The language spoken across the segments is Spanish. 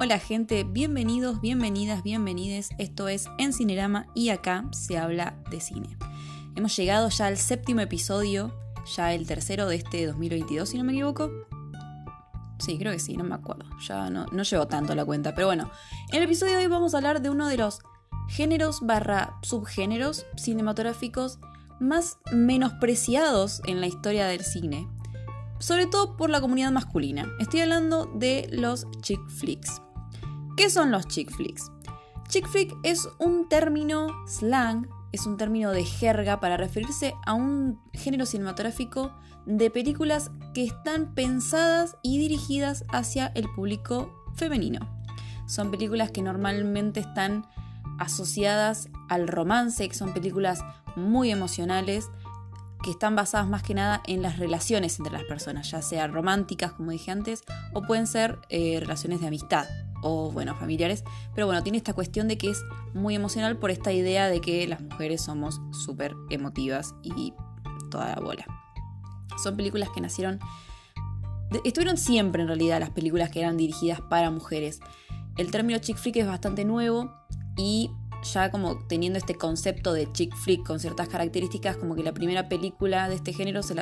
Hola gente, bienvenidos, bienvenidas, bienvenides. Esto es En Cinerama y acá se habla de cine. Hemos llegado ya al séptimo episodio, ya el tercero de este 2022, si no me equivoco. Sí, creo que sí, no me acuerdo. Ya no, no llevo tanto la cuenta. Pero bueno, en el episodio de hoy vamos a hablar de uno de los géneros barra subgéneros cinematográficos más menospreciados en la historia del cine. Sobre todo por la comunidad masculina. Estoy hablando de los chick flicks. ¿Qué son los chick flicks? Chick flick es un término slang, es un término de jerga para referirse a un género cinematográfico de películas que están pensadas y dirigidas hacia el público femenino. Son películas que normalmente están asociadas al romance, que son películas muy emocionales, que están basadas más que nada en las relaciones entre las personas, ya sean románticas, como dije antes, o pueden ser eh, relaciones de amistad, o bueno, familiares, pero bueno, tiene esta cuestión de que es muy emocional por esta idea de que las mujeres somos súper emotivas y toda la bola. Son películas que nacieron... Estuvieron siempre en realidad las películas que eran dirigidas para mujeres. El término chick flick es bastante nuevo y ya como teniendo este concepto de chick flick con ciertas características, como que la primera película de este género se,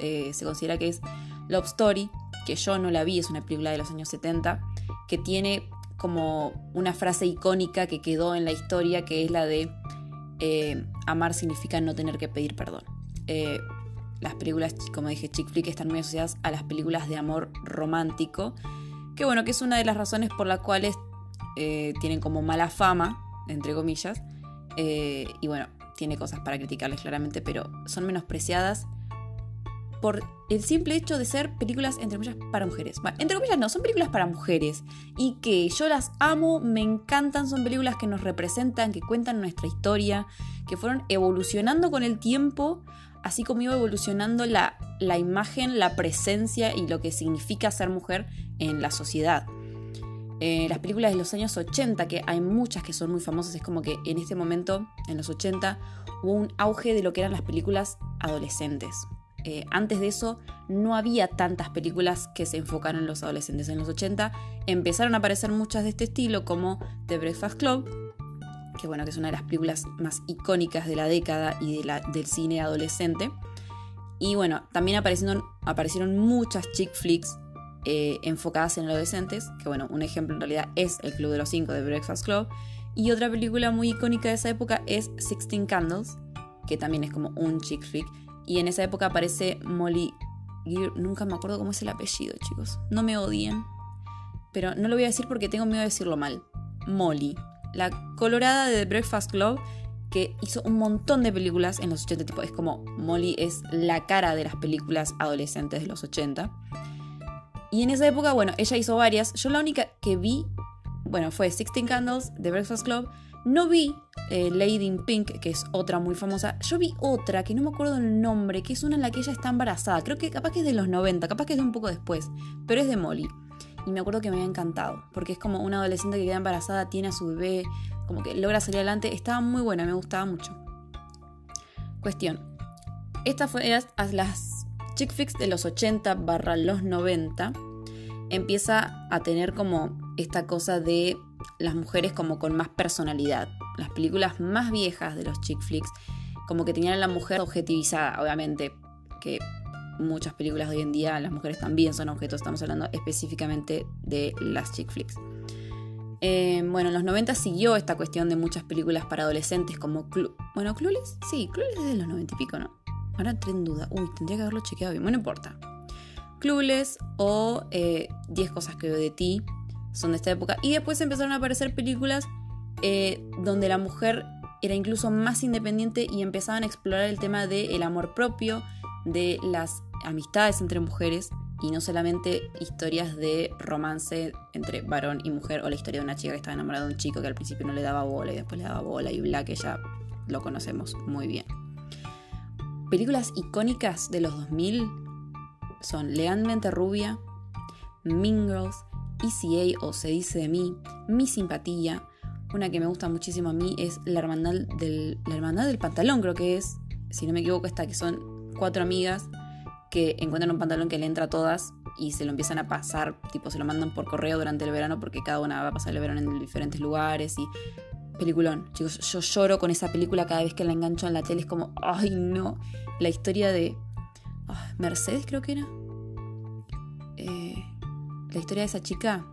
eh, se considera que es Love Story, que yo no la vi, es una película de los años 70, que tiene como una frase icónica que quedó en la historia, que es la de eh, amar significa no tener que pedir perdón. Eh, las películas, como dije, chick flick están muy asociadas a las películas de amor romántico, que bueno, que es una de las razones por las cuales eh, tienen como mala fama, entre comillas, y bueno, tiene cosas para criticarles claramente, pero son menospreciadas por el simple hecho de ser películas entre comillas para mujeres. Bueno, entre comillas no, son películas para mujeres y que yo las amo, me encantan, son películas que nos representan, que cuentan nuestra historia, que fueron evolucionando con el tiempo, así como iba evolucionando la, la imagen, la presencia y lo que significa ser mujer en la sociedad. Eh, las películas de los años 80, que hay muchas que son muy famosas, es como que en este momento, en los 80, hubo un auge de lo que eran las películas adolescentes. Eh, antes de eso no había tantas películas que se enfocaran en los adolescentes. En los 80 empezaron a aparecer muchas de este estilo como The Breakfast Club, que bueno, que es una de las películas más icónicas de la década y del cine adolescente. Y bueno, también aparecieron, aparecieron muchas chick flicks eh, enfocadas en adolescentes, que bueno, un ejemplo en realidad es El Club de los Cinco de Breakfast Club. Y otra película muy icónica de esa época es Sixteen Candles, que también es como un chick flick y en esa época aparece Molly Nunca me acuerdo cómo es el apellido, chicos. No me odien. Pero no lo voy a decir porque tengo miedo de decirlo mal. Molly. La colorada de The Breakfast Club que hizo un montón de películas en los 80. Tipo, es como Molly es la cara de las películas adolescentes de los 80. Y en esa época, bueno, ella hizo varias. Yo la única que vi, bueno, fue Sixteen Candles, The Breakfast Club. No vi eh, Lady in Pink, que es otra muy famosa. Yo vi otra que no me acuerdo el nombre, que es una en la que ella está embarazada. Creo que capaz que es de los 90, capaz que es de un poco después, pero es de Molly. Y me acuerdo que me había encantado, porque es como una adolescente que queda embarazada, tiene a su bebé, como que logra salir adelante. Estaba muy buena, me gustaba mucho. Cuestión. Esta fue las chick flicks de los 80 barra los 90. Empieza a tener como esta cosa de las mujeres como con más personalidad. Las películas más viejas de los chick flicks como que tenían a la mujer objetivizada, obviamente, que muchas películas de hoy en día las mujeres también son objetos, estamos hablando específicamente de las chick flicks. Eh, bueno, en los 90 siguió esta cuestión de muchas películas para adolescentes como... bueno, Clueless, sí, Clueless es de los 90 y pico, ¿no? Ahora entré en duda. Uy, tendría que haberlo chequeado bien. Bueno, no importa. Clueless o 10 eh, cosas que veo de ti, son de esta época. Y después empezaron a aparecer películas eh, donde la mujer era incluso más independiente y empezaban a explorar el tema del amor propio, de las amistades entre mujeres y no solamente historias de romance entre varón y mujer o la historia de una chica que estaba enamorada de un chico que al principio no le daba bola y después le daba bola y bla, que ya lo conocemos muy bien. Películas icónicas de los 2000 son Legalmente Rubia, Mean Girls, ECA o Se dice de mí, Mi simpatía. Una que me gusta muchísimo a mí es La Hermandad del, la del Pantalón, creo que es, si no me equivoco, esta que son cuatro amigas que encuentran un pantalón que le entra a todas y se lo empiezan a pasar, tipo se lo mandan por correo durante el verano porque cada una va a pasar el verano en diferentes lugares y peliculón. Chicos, yo lloro con esa película cada vez que la engancho en la tele, es como, ay no, la historia de ah, Mercedes creo que era. Eh, la historia de esa chica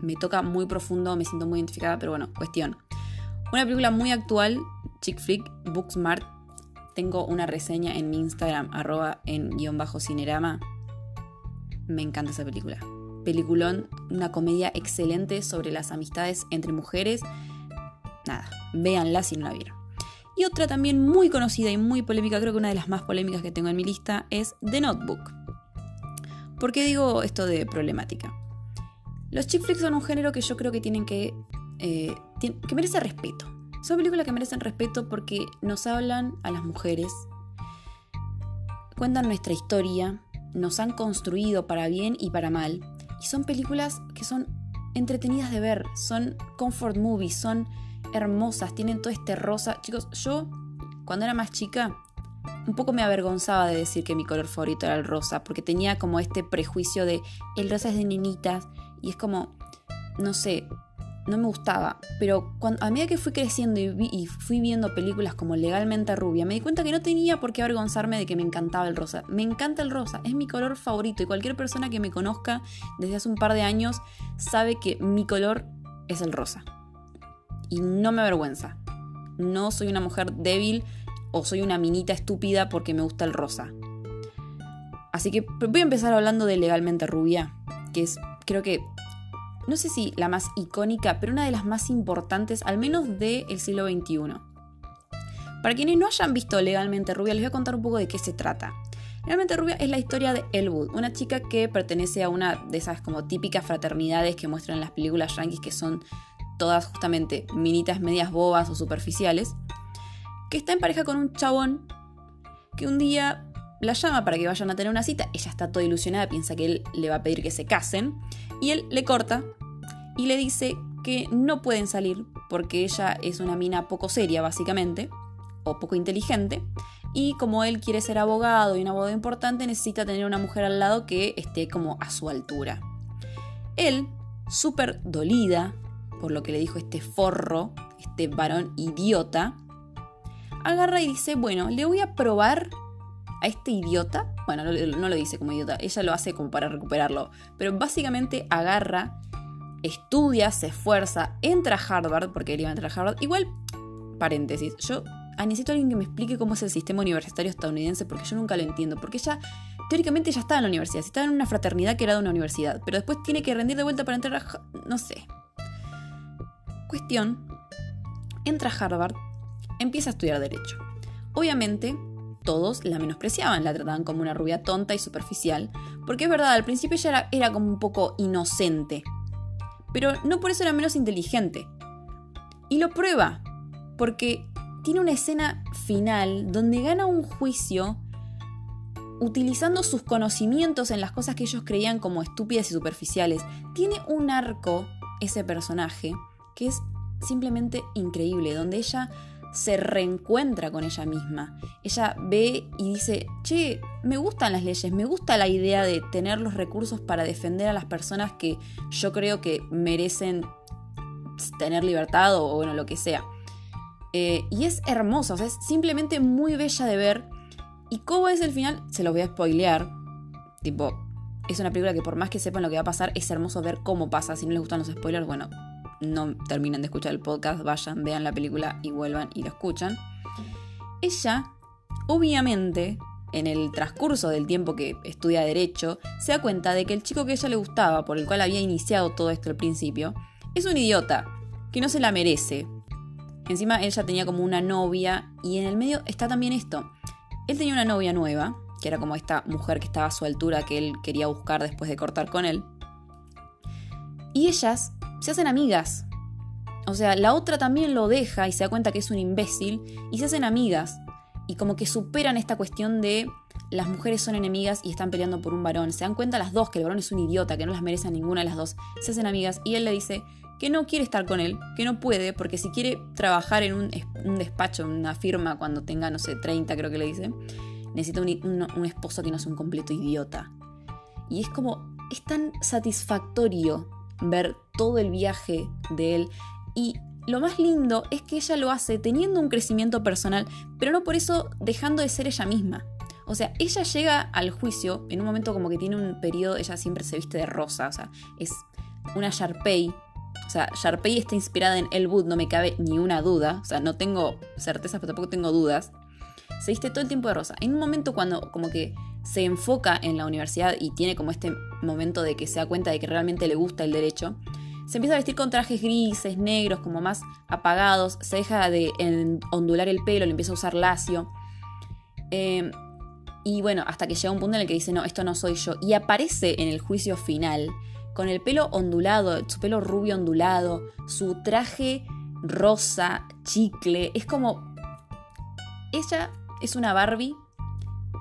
me toca muy profundo, me siento muy identificada, pero bueno, cuestión. Una película muy actual, chick flick, Booksmart. Tengo una reseña en mi Instagram, arroba en guion bajo cinerama. Me encanta esa película. Peliculón, una comedia excelente sobre las amistades entre mujeres. Nada, véanla si no la vieron. Y otra también muy conocida y muy polémica, creo que una de las más polémicas que tengo en mi lista, es The Notebook. ¿Por qué digo esto de problemática? Los chick flicks son un género que yo creo que tienen que. Eh, que merece respeto. Son películas que merecen respeto porque nos hablan a las mujeres, cuentan nuestra historia, nos han construido para bien y para mal. Y son películas que son entretenidas de ver, son comfort movies, son hermosas, tienen todo este rosa. Chicos, yo cuando era más chica un poco me avergonzaba de decir que mi color favorito era el rosa, porque tenía como este prejuicio de el rosa es de niñitas, y es como, no sé, no me gustaba. Pero cuando, a medida que fui creciendo y, fui viendo películas como Legalmente Rubia, me di cuenta que no tenía por qué avergonzarme de que me encantaba el rosa. Me encanta el rosa, es mi color favorito y cualquier persona que me conozca desde hace un par de años sabe que mi color es el rosa. Y no me avergüenza. No soy una mujer débil o soy una minita estúpida porque me gusta el rosa. Así que voy a empezar hablando de Legalmente Rubia, que es creo que, no sé si la más icónica, pero una de las más importantes, al menos del siglo XXI. Para quienes no hayan visto Legalmente Rubia, les voy a contar un poco de qué se trata. Legalmente Rubia es la historia de Elwood, una chica que pertenece a una de esas como típicas fraternidades que muestran en las películas yankees que son todas justamente minitas medias bobas o superficiales, que está en pareja con un chabón que un día la llama para que vayan a tener una cita, ella está toda ilusionada, piensa que él le va a pedir que se casen, y él le corta y le dice que no pueden salir porque ella es una mina poco seria, básicamente, o poco inteligente, y como él quiere ser abogado y un abogado importante, necesita tener una mujer al lado que esté como a su altura. Él, súper dolida por lo que le dijo este forro, este varón idiota, agarra y dice, bueno, le voy a probar a este idiota, bueno, no, lo dice como idiota, ella lo hace como para recuperarlo, pero básicamente agarra, estudia, se esfuerza, entra a Harvard, porque él iba a entrar a Harvard, igual, paréntesis, yo ah, necesito a alguien que me explique cómo es el sistema universitario estadounidense, porque yo nunca lo entiendo, porque ella teóricamente ya estaba en la universidad, estaba en una fraternidad que era de una universidad, pero después tiene que rendir de vuelta para entrar a... no sé. Cuestión, entra a Harvard, empieza a estudiar derecho. Obviamente, todos la menospreciaban, la trataban como una rubia tonta y superficial, porque es verdad, al principio ella era, como un poco inocente, pero no por eso era menos inteligente. Y lo prueba, porque tiene una escena final donde gana un juicio utilizando sus conocimientos en las cosas que ellos creían como estúpidas y superficiales. Tiene un arco, ese personaje, que es simplemente increíble, donde ella se reencuentra con ella misma. Ella ve y dice, che, me gustan las leyes, me gusta la idea de tener los recursos para defender a las personas que yo creo que merecen tener libertad o, bueno, lo que sea. Eh, y es hermosa, es simplemente muy bella de ver. ¿Y cómo es el final? Se lo voy a spoilear. Tipo, es una película que por más que sepan lo que va a pasar, es hermoso ver cómo pasa. Si no les gustan los spoilers, bueno, no terminan de escuchar el podcast, vayan, vean la película y vuelvan y lo escuchan. Ella, obviamente, en el transcurso del tiempo que estudia derecho, se da cuenta de que el chico que ella le gustaba, por el cual había iniciado todo esto al principio, es un idiota, que no se la merece. Encima ella tenía como una novia y en el medio está también esto. Él tenía una novia nueva, que era como esta mujer que estaba a su altura que él quería buscar después de cortar con él. Y ellas se hacen amigas. O sea, la otra también lo deja y se da cuenta que es un imbécil y se hacen amigas. Y como que superan esta cuestión de las mujeres son enemigas y están peleando por un varón. Se dan cuenta las dos que el varón es un idiota, que no las merece a ninguna de las dos. Se hacen amigas y él le dice que no quiere estar con él, que no puede, porque si quiere trabajar en un, despacho, en una firma, cuando tenga, no sé, 30 creo que le dice, necesita un, un esposo que no sea un completo idiota. Y es como, es tan satisfactorio ver todo el viaje de él. Y lo más lindo es que ella lo hace teniendo un crecimiento personal, pero no por eso dejando de ser ella misma. O sea, ella llega al juicio en un momento como que tiene un periodo, ella siempre se viste de rosa, o sea, es una Sharpay. O sea, Sharpay está inspirada en El Wood, no me cabe ni una duda. O sea, no tengo certezas, pero tampoco tengo dudas. Se viste todo el tiempo de rosa. En un momento cuando como que se enfoca en la universidad y tiene como este momento de que se da cuenta de que realmente le gusta el derecho, se empieza a vestir con trajes grises, negros, como más apagados, se deja de ondular el pelo, le empieza a usar lacio. Eh, y bueno, hasta que llega un punto en el que dice, no, esto no soy yo. Y aparece en el juicio final, con el pelo ondulado, su pelo rubio ondulado, su traje rosa, chicle. Es como... Ella es una Barbie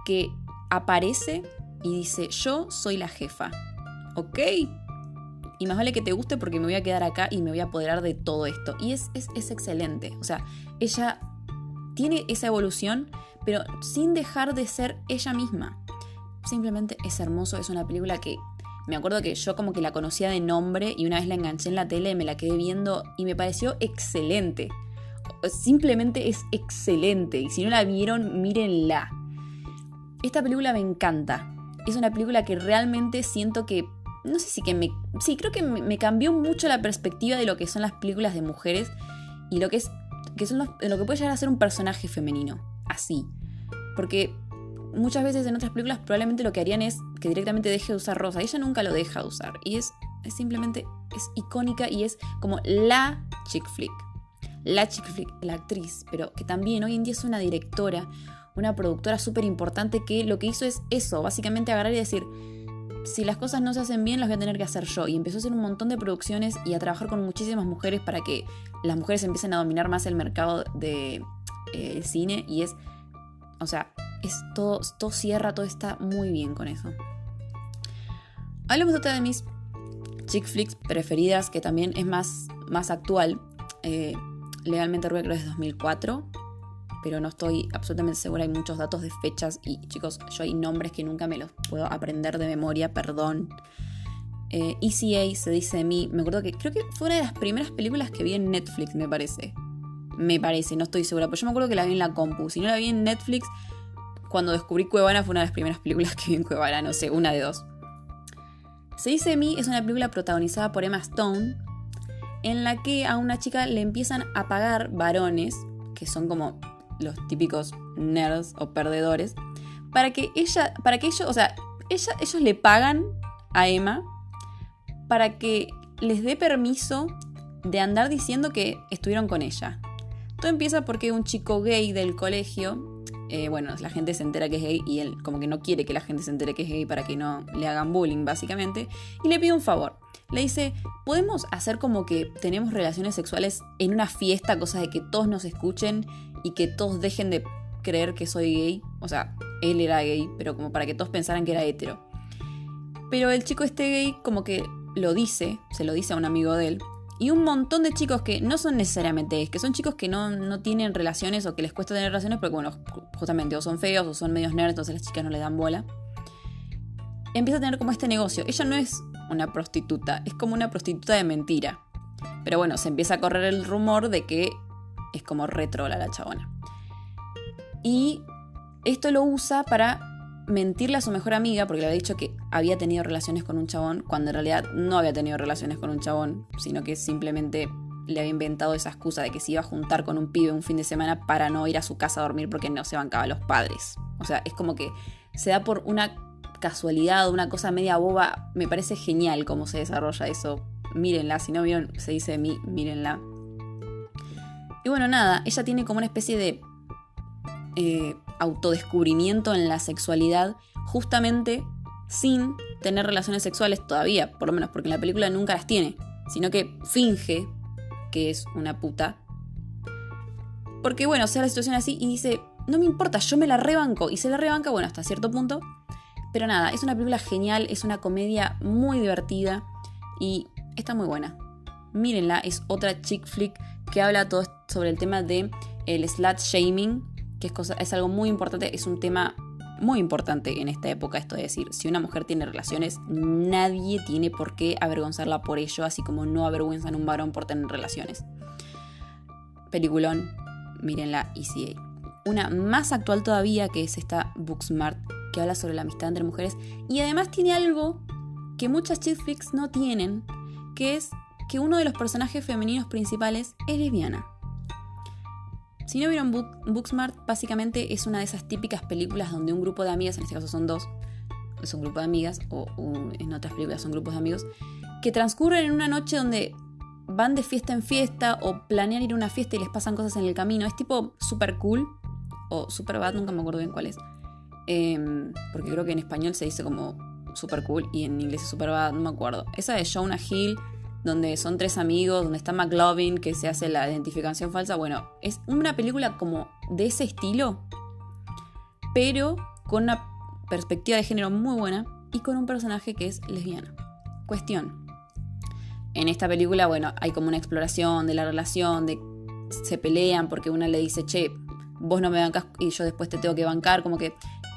que aparece y dice, yo soy la jefa. ¿Ok? Y más vale que te guste porque me voy a quedar acá y me voy a apoderar de todo esto. Y es, es, es excelente. O sea, ella tiene esa evolución pero sin dejar de ser ella misma. Simplemente es hermoso, es una película que me acuerdo que yo como que la conocía de nombre y una vez la enganché en la tele, me la quedé viendo y me pareció excelente. Simplemente es excelente y si no la vieron, mírenla. Esta película me encanta. Es una película que realmente siento que no sé si que me. Sí, creo que me, cambió mucho la perspectiva de lo que son las películas de mujeres y lo que es. que son lo que puede llegar a ser un personaje femenino así. Porque muchas veces en otras películas probablemente lo que harían es que directamente deje de usar rosa. Ella nunca lo deja de usar. Y es, es simplemente, es icónica y es como la chick flick. La chick flick, la actriz, pero que también hoy en día es una directora, una productora súper importante que lo que hizo es eso, básicamente agarrar y decir, si las cosas no se hacen bien, las voy a tener que hacer yo. Y empezó a hacer un montón de producciones y a trabajar con muchísimas mujeres para que las mujeres empiecen a dominar más el mercado de eh, cine. Y es, o sea, es todo, todo cierra, todo está muy bien con eso. Hablemos otra de mis chick flicks preferidas, que también es más, más actual. Eh, legalmente Rubia creo que es 2004 pero no estoy absolutamente segura. Hay muchos datos de fechas y chicos, yo hay nombres que nunca me los puedo aprender de memoria, perdón. Eh, ECA se dice de mí, me acuerdo que creo que fue una de las primeras películas que vi en Netflix, me parece. Me parece, no estoy segura, pero yo me acuerdo que la vi en la compu. Si no la vi en Netflix, cuando descubrí Cuevana fue una de las primeras películas que vi en Cuevana, no sé, una de dos. Se dice de mí es una película protagonizada por Emma Stone, en la que a una chica le empiezan a pagar varones, que son como los típicos nerds o perdedores, para que ella, para que ellos, o sea, ellos le pagan a Emma para que les dé permiso de andar diciendo que estuvieron con ella. Todo empieza porque un chico gay del colegio, eh, bueno, la gente se entera que es gay y él como que no quiere que la gente se entere que es gay para que no le hagan bullying, básicamente, y le pide un favor. Le dice, ¿podemos hacer como que tenemos relaciones sexuales en una fiesta, cosa de que todos nos escuchen y que todos dejen de creer que soy gay. O sea, él era gay, pero como para que todos pensaran que era hetero. Pero el chico este gay como que lo dice, se lo dice a un amigo de él. Y un montón de chicos que no son necesariamente gays, que son chicos que no, no tienen relaciones o que les cuesta tener relaciones porque, bueno, justamente o son feos o son medios nerds, entonces las chicas no le dan bola. Empieza a tener como este negocio. Ella no es una prostituta, es como una prostituta de mentira. Pero bueno, se empieza a correr el rumor de que es como retrola la chabona. Y esto lo usa para mentirle a su mejor amiga, porque le había dicho que había tenido relaciones con un chabón, cuando en realidad no había tenido relaciones con un chabón, sino que simplemente le había inventado esa excusa de que se iba a juntar con un pibe un fin de semana para no ir a su casa a dormir porque no se bancaba a los padres. O sea, es como que se da por una casualidad, una cosa media boba. Me parece genial cómo se desarrolla eso. Mírenla, si no vieron, se dice de mí, mírenla. Y bueno, nada, ella tiene como una especie de eh, autodescubrimiento en la sexualidad justamente sin tener relaciones sexuales todavía, por lo menos porque en la película nunca las tiene, sino que finge que es una puta. Porque bueno, se da la situación así y dice, no me importa, yo me la rebanco. Y se la rebanca, bueno, hasta cierto punto. Pero nada, es una película genial, es una comedia muy divertida y está muy buena. Mírenla, es otra chick flick que habla todo sobre el tema de el slut shaming, que es, cosa, es algo muy importante, es un tema muy importante en esta época esto de decir, si una mujer tiene relaciones, nadie tiene por qué avergonzarla por ello, así como no avergüenzan un varón por tener relaciones. Peliculón, mírenla ECA. Una más actual todavía que es esta Booksmart, que habla sobre la amistad entre mujeres y además tiene algo que muchas chick flicks no tienen, que es que uno de los personajes femeninos principales es lesbiana. Si no vieron Booksmart, básicamente es una de esas típicas películas donde un grupo de amigas, en este caso son dos, es un grupo de amigas, o en otras películas son grupos de amigos, que transcurren en una noche donde van de fiesta en fiesta o planean ir a una fiesta y les pasan cosas en el camino. Es tipo super cool o super bad, nunca me acuerdo bien cuál es. Em, porque creo que en español se dice como super cool y en inglés es super bad, no me acuerdo. Esa de Jonah Hill donde son tres amigos, donde está McLovin, que se hace la identificación falsa. Bueno, es una película como de ese estilo, pero con una perspectiva de género muy buena y con un personaje que es lesbiana. Cuestión. En esta película, bueno, hay como una exploración de la relación, de se pelean porque una le dice, che, vos no me bancas y yo después te tengo que bancar, como que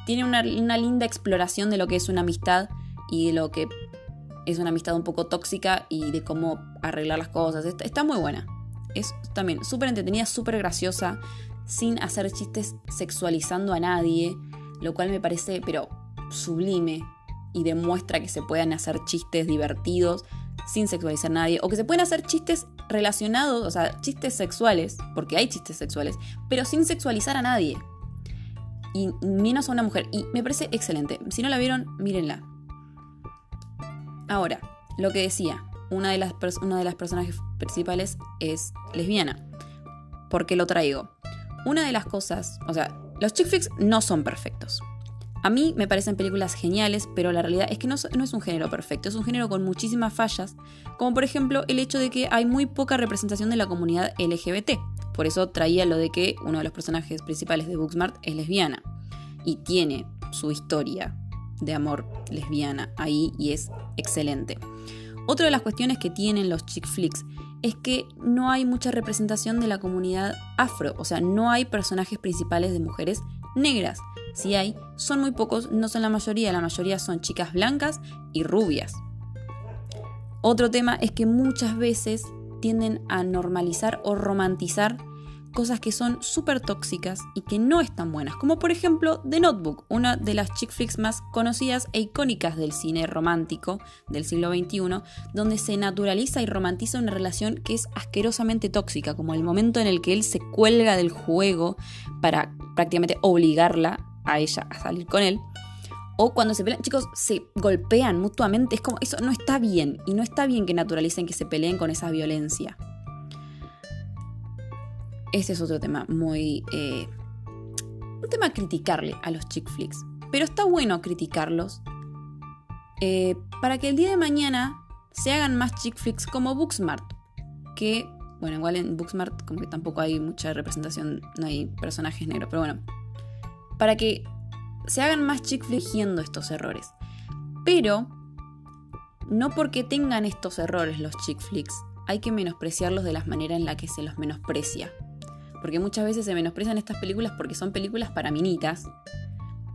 tiene una, una linda exploración de lo que es una amistad y de lo que es una amistad un poco tóxica y de cómo arreglar las cosas. Está, muy buena. Es también súper entretenida, súper graciosa, sin hacer chistes sexualizando a nadie, lo cual me parece, pero sublime y demuestra que se pueden hacer chistes divertidos sin sexualizar a nadie, o que se pueden hacer chistes relacionados, o sea, chistes sexuales, porque hay chistes sexuales, pero sin sexualizar a nadie. Y menos a una mujer. Y me parece excelente. Si no la vieron, mírenla. Ahora, lo que decía, una de las, una de las personajes principales es lesbiana. ¿Por qué lo traigo? Una de las cosas, o sea, los chick flicks no son perfectos. A mí me parecen películas geniales, pero la realidad es que no, no, es un género perfecto, es un género con muchísimas fallas, como por ejemplo el hecho de que hay muy poca representación de la comunidad LGBT. Por eso traía lo de que uno de los personajes principales de Booksmart es lesbiana y tiene su historia de amor lesbiana ahí y es excelente. Otra de las cuestiones que tienen los chick flicks es que no hay mucha representación de la comunidad afro, o sea, no hay personajes principales de mujeres negras. Si hay, son muy pocos, no son la mayoría, la mayoría son chicas blancas y rubias. Otro tema es que muchas veces tienden a normalizar o romantizar cosas que son súper tóxicas y que no están buenas, como por ejemplo The Notebook, una de las chick flicks más conocidas e icónicas del cine romántico del siglo XXI, donde se naturaliza y romantiza una relación que es asquerosamente tóxica, como el momento en el que él se cuelga del juego para prácticamente obligarla a ella a salir con él. O cuando se pelean, chicos, se golpean mutuamente. Es como, eso no está bien. Y no está bien que naturalicen que se peleen con esa violencia. Este es otro tema muy... Eh, un tema a criticarle a los chick flicks. Pero está bueno criticarlos eh, para que el día de mañana se hagan más chick flicks como Booksmart. Que, bueno, igual en Booksmart como que tampoco hay mucha representación, no hay personajes negros, pero bueno. Para que se hagan más chick flicks estos errores. Pero, no porque tengan estos errores los chick flicks, hay que menospreciarlos de la manera en la que se los menosprecia. Porque muchas veces se menosprecian estas películas porque son películas para minitas.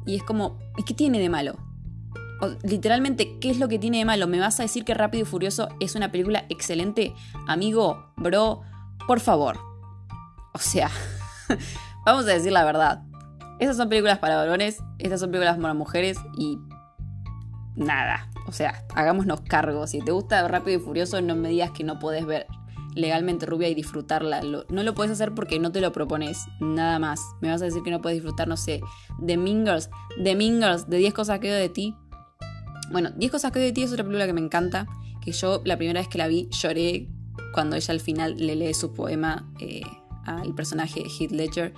Y es como, ¿y qué tiene de malo? literalmente, ¿qué es lo que tiene de malo? ¿Me vas a decir que Rápido y Furioso es una película excelente? Amigo, bro, por favor. O sea, vamos a decir la verdad. Esas son películas para varones, estas son películas para mujeres y nada. O sea, hagámonos cargo. Si te gusta Rápido y Furioso, no me digas que no puedes ver legalmente rubia y disfrutarla. no lo puedes hacer porque no te lo propones, nada más. Me vas a decir que no puedes disfrutar, no sé, de Mingers, de Mingers, de 10 cosas que odio de ti. Bueno, 10 cosas que odio de ti es otra película que me encanta, que yo la primera vez que la vi lloré cuando ella al final le lee su poema eh, al personaje Heath Ledger.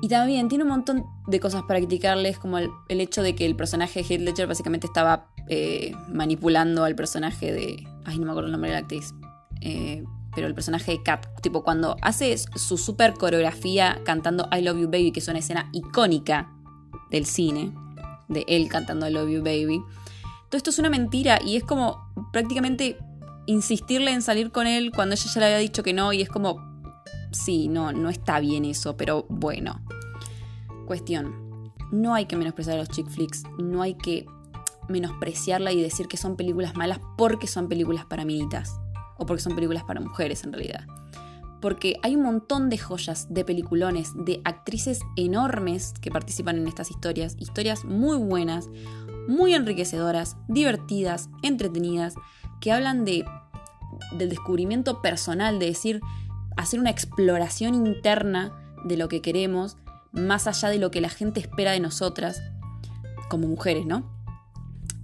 Y también tiene un montón de cosas para criticarles, como el, hecho de que el personaje de Heath Ledger básicamente estaba eh, manipulando al personaje de... Ay, no me acuerdo el nombre de la actriz. Eh, pero el personaje de Kat, tipo cuando hace su super coreografía cantando I Love You Baby, que es una escena icónica del cine, de él cantando I Love You Baby. Todo esto es una mentira y es como prácticamente insistirle en salir con él cuando ella ya le había dicho que no y es como, sí, no, no está bien eso, pero bueno. Cuestión. no hay que menospreciar a los chick flicks, no hay que menospreciarla y decir que son películas malas porque son películas para minitas o porque son películas para mujeres en realidad. Porque hay un montón de joyas, de peliculones, de actrices enormes que participan en estas historias, historias muy buenas, muy enriquecedoras, divertidas, entretenidas, que hablan de del descubrimiento personal, de decir, hacer una exploración interna de lo que queremos, más allá de lo que la gente espera de nosotras, como mujeres, ¿no?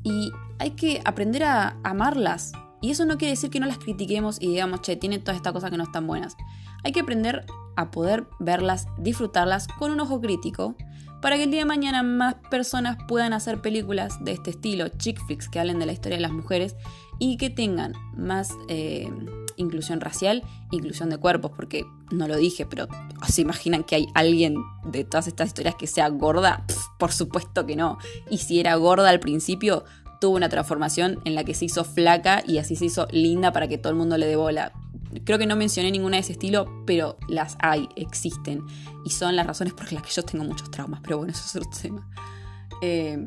Y hay que aprender a amarlas. Y eso no quiere decir que no las critiquemos y digamos, che, tiene todas estas cosas que no están buenas. Hay que aprender a poder verlas, disfrutarlas con un ojo crítico, para que el día de mañana más personas puedan hacer películas de este estilo, chick flicks, que hablen de la historia de las mujeres y que tengan más eh, inclusión racial, inclusión de cuerpos, porque no lo dije, pero ¿se imaginan que hay alguien de todas estas historias que sea gorda? por supuesto que no. Y si era gorda al principio, tuvo una transformación en la que se hizo flaca y así se hizo linda para que todo el mundo le dé bola. Creo que no mencioné ninguna de ese estilo, pero las hay, existen. Y son las razones por las que yo tengo muchos traumas, pero bueno, eso es otro tema. Eh,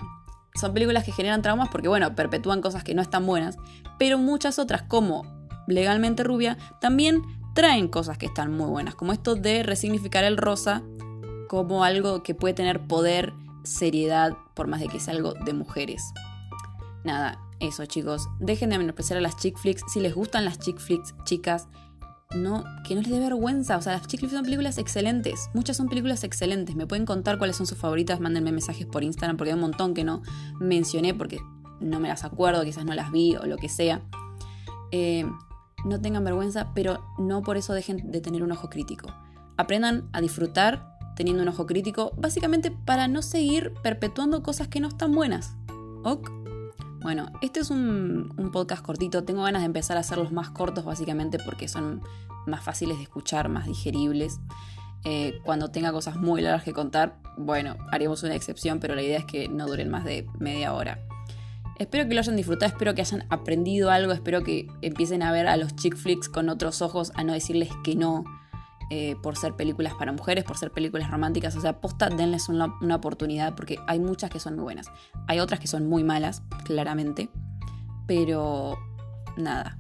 son películas que generan traumas porque, bueno, perpetúan cosas que no están buenas, pero muchas otras, como Legalmente Rubia, también traen cosas que están muy buenas, como esto de resignificar el rosa como algo que puede tener poder, seriedad, por más de que sea algo de mujeres. Nada, eso chicos, dejen de menospreciar a las chick flicks, si les gustan las chick flicks, chicas, no, que no les dé vergüenza. O sea, las Chick Flicks son películas excelentes. Muchas son películas excelentes. Me pueden contar cuáles son sus favoritas. Mándenme mensajes por Instagram porque hay un montón que no mencioné porque no me las acuerdo, quizás no las vi o lo que sea. Eh, no tengan vergüenza, pero no por eso dejen de tener un ojo crítico. Aprendan a disfrutar teniendo un ojo crítico, básicamente para no seguir perpetuando cosas que no están buenas. ¿Ok? Bueno, este es un, podcast cortito. Tengo ganas de empezar a hacerlos más cortos, básicamente porque son más fáciles de escuchar, más digeribles. Eh, cuando tenga cosas muy largas que contar, bueno, haremos una excepción, pero la idea es que no duren más de media hora. Espero que lo hayan disfrutado, espero que hayan aprendido algo, espero que empiecen a ver a los chick flicks con otros ojos, a no decirles que no eh, por ser películas para mujeres, por ser películas románticas. O sea, posta, denles una, oportunidad porque hay muchas que son muy buenas. Hay otras que son muy malas, claramente. Pero nada,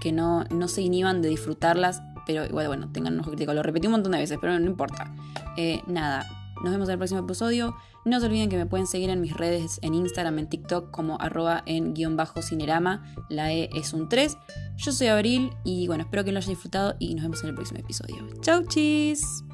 que no, no se inhiban de disfrutarlas, pero igual, bueno, tengan un ojo crítico. Lo repetí un montón de veces, pero no importa. Eh, nada, nos vemos en el próximo episodio. No se olviden que me pueden seguir en mis redes, en Instagram, en TikTok, como arroba en guion bajo cinerama. La E es un 3. Yo soy Abril y bueno, espero que lo hayan disfrutado y nos vemos en el próximo episodio. ¡Chau, chis!